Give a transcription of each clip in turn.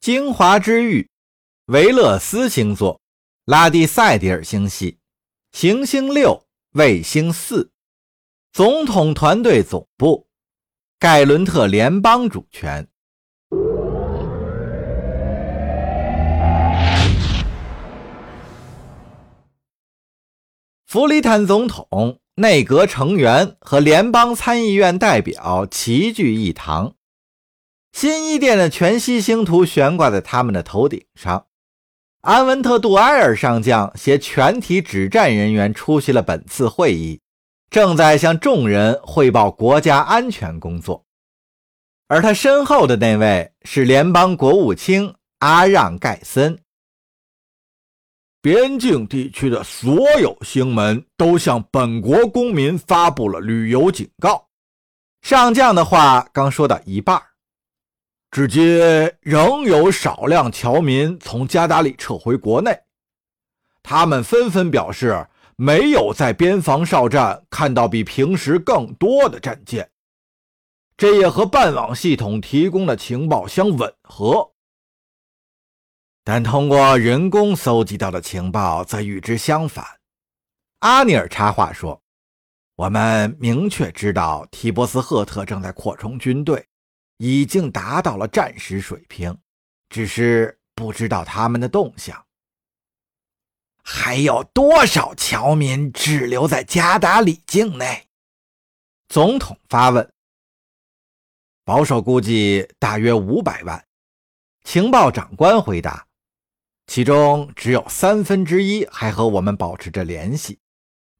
精华之域，维勒斯星座，拉蒂塞迪尔星系，行星六，卫星四，总统团队总部，盖伦特联邦主权。弗里坦总统、内阁成员和联邦参议院代表齐聚一堂。新一殿的全息星图悬挂在他们的头顶上。安文特·杜埃尔上将携全体指战人员出席了本次会议，正在向众人汇报国家安全工作。而他身后的那位是联邦国务卿阿让·盖森。边境地区的所有星门都向本国公民发布了旅游警告。上将的话刚说到一半，至今仍有少量侨民从加达里撤回国内。他们纷纷表示，没有在边防哨站看到比平时更多的战舰，这也和半网系统提供的情报相吻合。但通过人工搜集到的情报则与之相反。阿尼尔插话说：“我们明确知道提波斯赫特正在扩充军队，已经达到了战时水平，只是不知道他们的动向。还有多少侨民滞留在加达里境内？”总统发问。保守估计大约五百万。情报长官回答。其中只有三分之一还和我们保持着联系，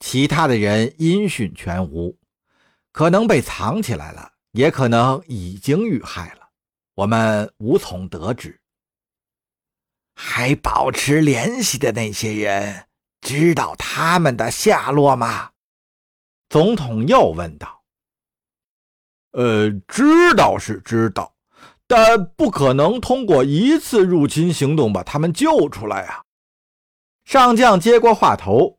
其他的人音讯全无，可能被藏起来了，也可能已经遇害了，我们无从得知。还保持联系的那些人，知道他们的下落吗？总统又问道。呃，知道是知道。但不可能通过一次入侵行动把他们救出来啊！上将接过话头，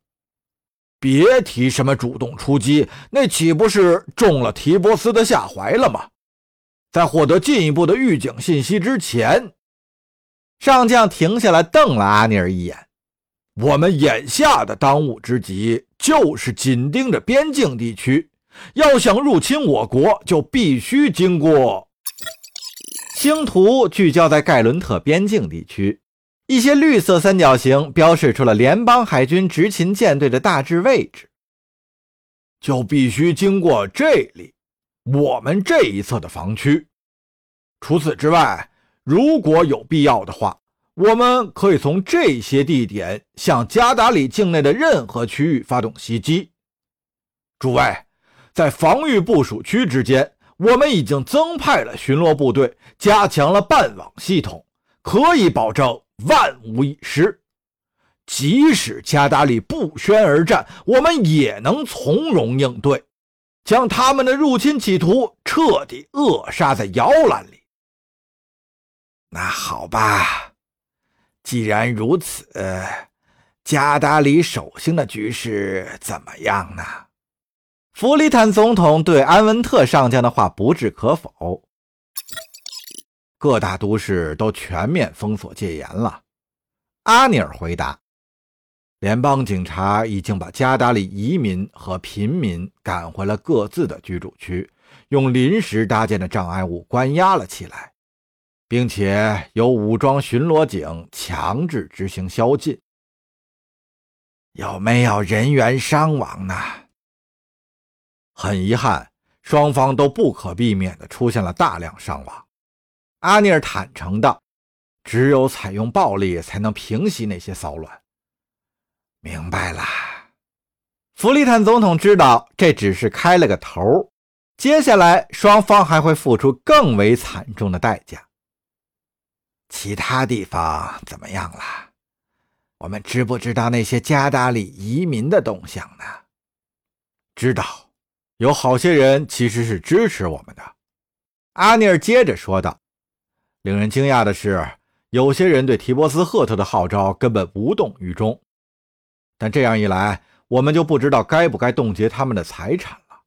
别提什么主动出击，那岂不是中了提波斯的下怀了吗？在获得进一步的预警信息之前，上将停下来瞪了阿尼尔一眼。我们眼下的当务之急就是紧盯着边境地区，要想入侵我国，就必须经过。星图聚焦在盖伦特边境地区，一些绿色三角形标示出了联邦海军执勤舰队的大致位置。就必须经过这里，我们这一侧的防区。除此之外，如果有必要的话，我们可以从这些地点向加达里境内的任何区域发动袭击。诸位，在防御部署区之间。我们已经增派了巡逻部队，加强了半网系统，可以保证万无一失。即使加达里不宣而战，我们也能从容应对，将他们的入侵企图彻底扼杀在摇篮里。那好吧，既然如此，加达里守星的局势怎么样呢？弗里坦总统对安文特上将的话不置可否。各大都市都全面封锁戒严了。阿尼尔回答：“联邦警察已经把加达里移民和平民赶回了各自的居住区，用临时搭建的障碍物关押了起来，并且由武装巡逻警强制执行宵禁。有没有人员伤亡呢？”很遗憾，双方都不可避免地出现了大量伤亡。阿尼尔坦诚道：“只有采用暴力才能平息那些骚乱。”明白了。弗利坦总统知道这只是开了个头，接下来双方还会付出更为惨重的代价。其他地方怎么样了？我们知不知道那些加达里移民的动向呢？知道。有好些人其实是支持我们的，阿尼尔接着说道。令人惊讶的是，有些人对提波斯赫特的号召根本无动于衷。但这样一来，我们就不知道该不该冻结他们的财产了。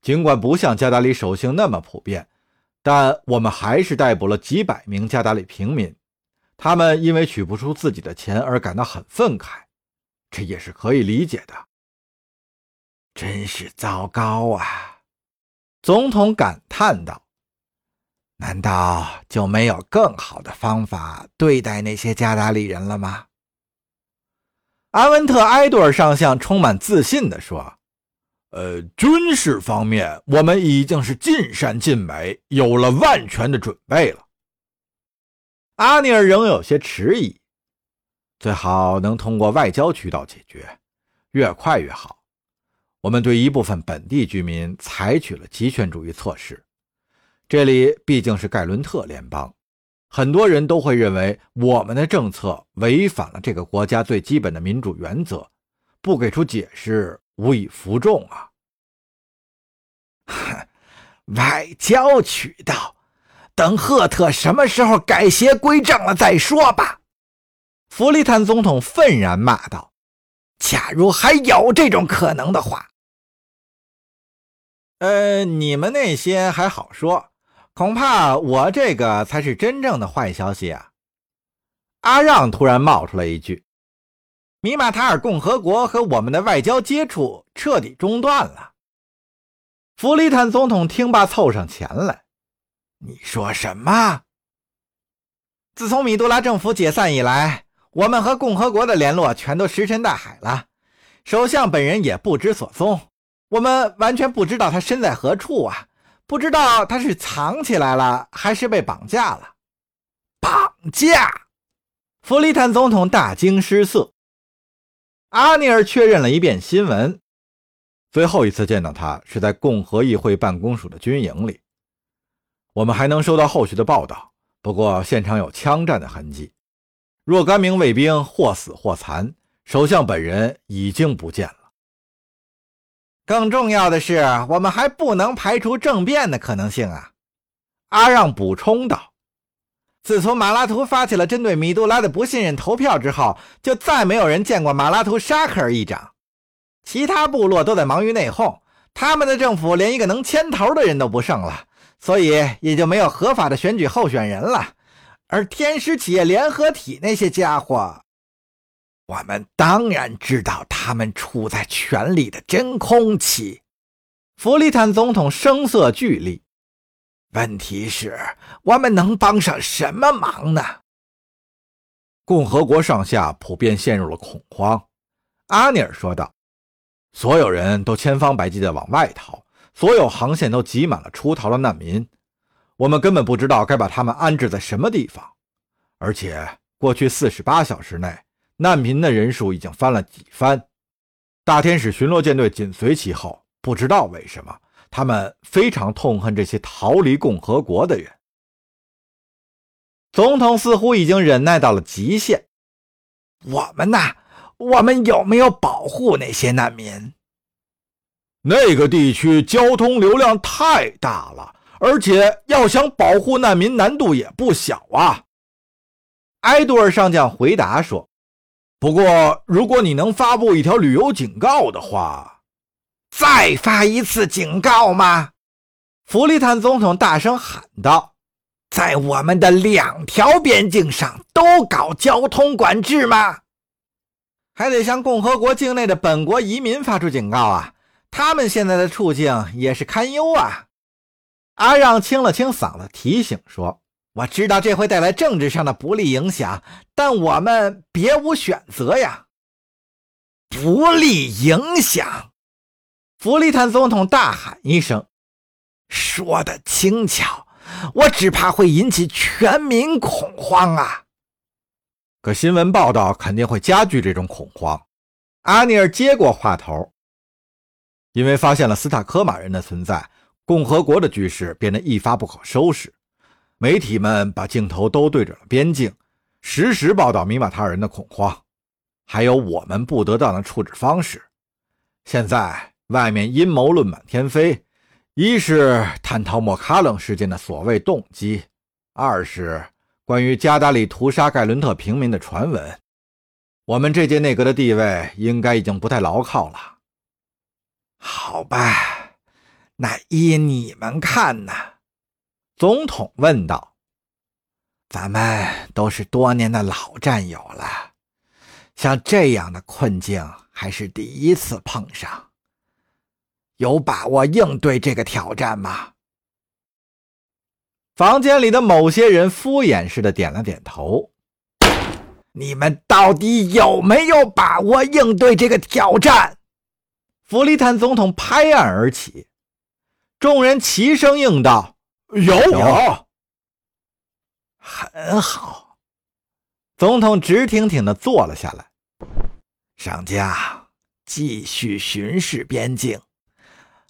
尽管不像加达里守信那么普遍，但我们还是逮捕了几百名加达里平民，他们因为取不出自己的钱而感到很愤慨，这也是可以理解的。真是糟糕啊！总统感叹道。难道就没有更好的方法对待那些加达里人了吗？阿文特埃多尔上将充满自信地说：“呃，军事方面，我们已经是尽善尽美，有了万全的准备了。”阿尼尔仍有些迟疑：“最好能通过外交渠道解决，越快越好。我们对一部分本地居民采取了极权主义措施。”这里毕竟是盖伦特联邦，很多人都会认为我们的政策违反了这个国家最基本的民主原则，不给出解释无以服众啊！外交渠道，等赫特什么时候改邪归正了再说吧。”弗利坦总统愤然骂道，“假如还有这种可能的话，呃，你们那些还好说。”恐怕我这个才是真正的坏消息啊！阿让突然冒出来一句：“米马塔尔共和国和我们的外交接触彻底中断了。”弗里坦总统听罢，凑上前来：“你说什么？自从米杜拉政府解散以来，我们和共和国的联络全都石沉大海了。首相本人也不知所踪，我们完全不知道他身在何处啊！”不知道他是藏起来了，还是被绑架了。绑架！弗里坦总统大惊失色。阿尼尔确认了一遍新闻，最后一次见到他是在共和议会办公署的军营里。我们还能收到后续的报道，不过现场有枪战的痕迹，若干名卫兵或死或残，首相本人已经不见了。更重要的是，我们还不能排除政变的可能性啊！阿让补充道：“自从马拉图发起了针对米杜拉的不信任投票之后，就再没有人见过马拉图沙克尔议长。其他部落都在忙于内讧，他们的政府连一个能牵头的人都不剩了，所以也就没有合法的选举候选人了。而天使企业联合体那些家伙……”我们当然知道他们处在权力的真空期。弗里坦总统声色俱厉。问题是，我们能帮上什么忙呢？共和国上下普遍陷入了恐慌。阿尼尔说道：“所有人都千方百计地往外逃，所有航线都挤满了出逃的难民。我们根本不知道该把他们安置在什么地方。而且，过去四十八小时内。”难民的人数已经翻了几番，大天使巡逻舰队紧随其后。不知道为什么，他们非常痛恨这些逃离共和国的人。总统似乎已经忍耐到了极限。我们呢？我们有没有保护那些难民？那个地区交通流量太大了，而且要想保护难民，难度也不小啊。埃多尔上将回答说。不过，如果你能发布一条旅游警告的话，再发一次警告吗？弗里坦总统大声喊道：“在我们的两条边境上都搞交通管制吗？还得向共和国境内的本国移民发出警告啊！他们现在的处境也是堪忧啊！”阿让清了清嗓子，提醒说。我知道这会带来政治上的不利影响，但我们别无选择呀！不利影响！弗里坦总统大喊一声：“说的轻巧，我只怕会引起全民恐慌啊！”可新闻报道肯定会加剧这种恐慌。阿尼尔接过话头，因为发现了斯塔科马人的存在，共和国的局势变得一发不可收拾。媒体们把镜头都对准了边境，实时报道米马塔尔人的恐慌，还有我们不得当的处置方式。现在外面阴谋论满天飞，一是探讨莫卡冷事件的所谓动机，二是关于加达里屠杀盖伦特平民的传闻。我们这届内阁的地位应该已经不太牢靠了。好吧，那依你们看呢？总统问道：“咱们都是多年的老战友了，像这样的困境还是第一次碰上。有把握应对这个挑战吗？”房间里的某些人敷衍似的点了点头。你们到底有没有把握应对这个挑战？弗里坦总统拍案而起，众人齐声应道：“有，有。”很好。总统直挺挺的坐了下来。上家，继续巡视边境。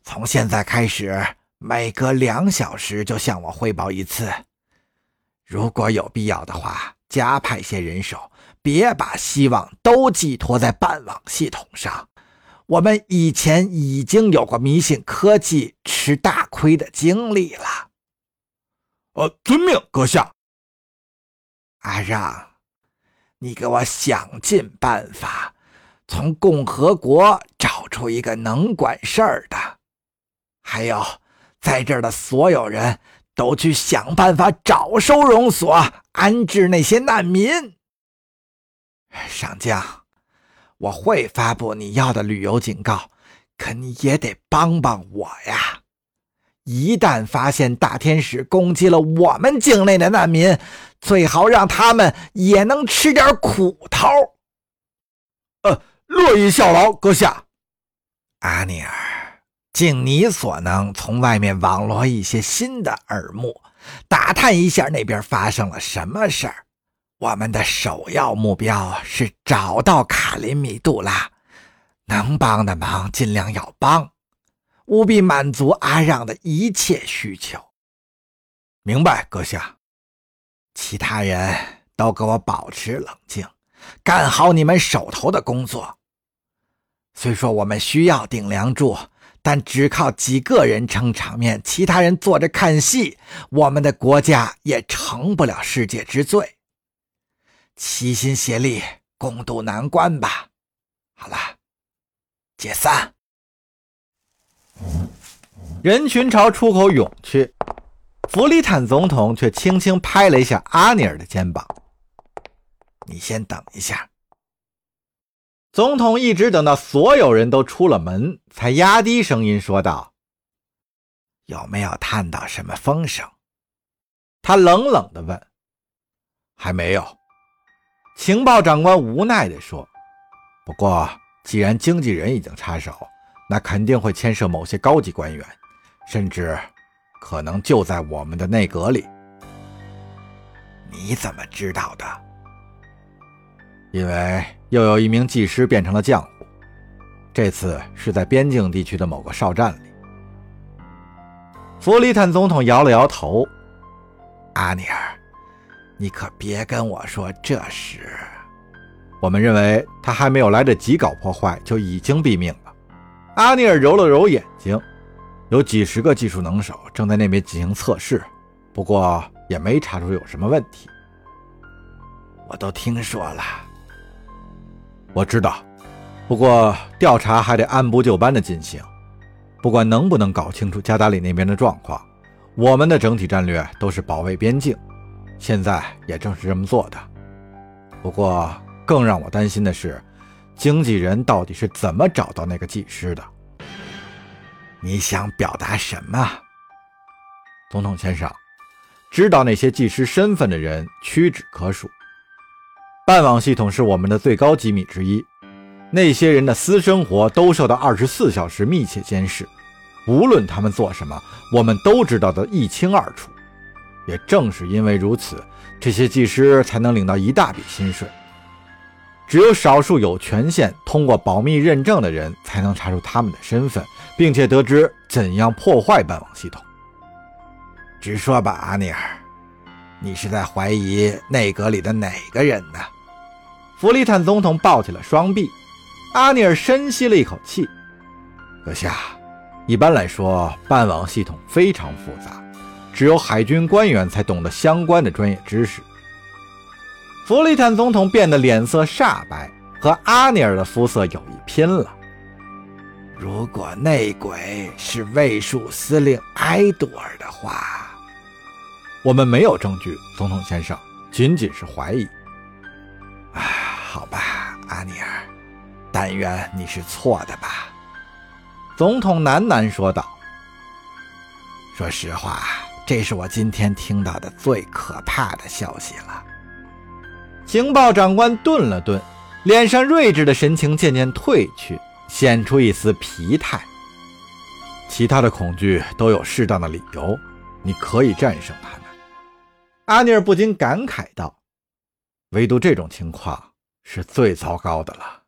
从现在开始，每隔两小时就向我汇报一次。如果有必要的话，加派些人手。别把希望都寄托在办网系统上。我们以前已经有过迷信科技吃大亏的经历了。呃，遵命，阁下。阿让，你给我想尽办法，从共和国找出一个能管事儿的。还有，在这儿的所有人都去想办法找收容所安置那些难民。上将，我会发布你要的旅游警告，可你也得帮帮我呀！一旦发现大天使攻击了我们境内的难民，最好让他们也能吃点苦头。呃，乐意效劳，阁下。阿尼尔，尽你所能，从外面网罗一些新的耳目，打探一下那边发生了什么事儿。我们的首要目标是找到卡林米杜拉，能帮的忙尽量要帮，务必满足阿让的一切需求。明白，阁下。其他人都给我保持冷静，干好你们手头的工作。虽说我们需要顶梁柱，但只靠几个人撑场面，其他人坐着看戏，我们的国家也成不了世界之最。齐心协力，共度难关吧。好了，解散。人群朝出口涌去，弗里坦总统却轻轻拍了一下阿尼尔的肩膀：“你先等一下。”总统一直等到所有人都出了门，才压低声音说道：“有没有探到什么风声？”他冷冷地问：“还没有。”情报长官无奈地说：“不过，既然经纪人已经插手，那肯定会牵涉某些高级官员，甚至可能就在我们的内阁里。你怎么知道的？因为又有一名技师变成了浆糊，这次是在边境地区的某个哨站里。”弗里坦总统摇了摇头：“阿尼尔。”你可别跟我说这事。我们认为他还没有来得及搞破坏，就已经毙命了。阿尼尔揉了揉眼睛，有几十个技术能手正在那边进行测试，不过也没查出有什么问题。我都听说了，我知道，不过调查还得按部就班的进行。不管能不能搞清楚加达里那边的状况，我们的整体战略都是保卫边境。现在也正是这么做的，不过更让我担心的是，经纪人到底是怎么找到那个技师的？你想表达什么，总统先生？知道那些技师身份的人屈指可数。办网系统是我们的最高机密之一，那些人的私生活都受到二十四小时密切监视，无论他们做什么，我们都知道的一清二楚。也正是因为如此，这些技师才能领到一大笔薪水。只有少数有权限通过保密认证的人，才能查出他们的身份，并且得知怎样破坏办网系统。直说吧，阿尼尔，你是在怀疑内阁里的哪个人呢？弗里坦总统抱起了双臂。阿尼尔深吸了一口气：“阁下，一般来说，办网系统非常复杂。”只有海军官员才懂得相关的专业知识。弗里坦总统变得脸色煞白，和阿尼尔的肤色有一拼了。如果内鬼是卫戍司令埃杜尔的话，我们没有证据，总统先生，仅仅是怀疑。啊，好吧，阿尼尔，但愿你是错的吧。总统喃喃说道：“说实话，这是我今天听到的最可怕的消息了。”情报长官顿了顿，脸上睿智的神情渐渐褪去，显出一丝疲态。其他的恐惧都有适当的理由，你可以战胜他们。阿尼尔不禁感慨道：“唯独这种情况是最糟糕的了。”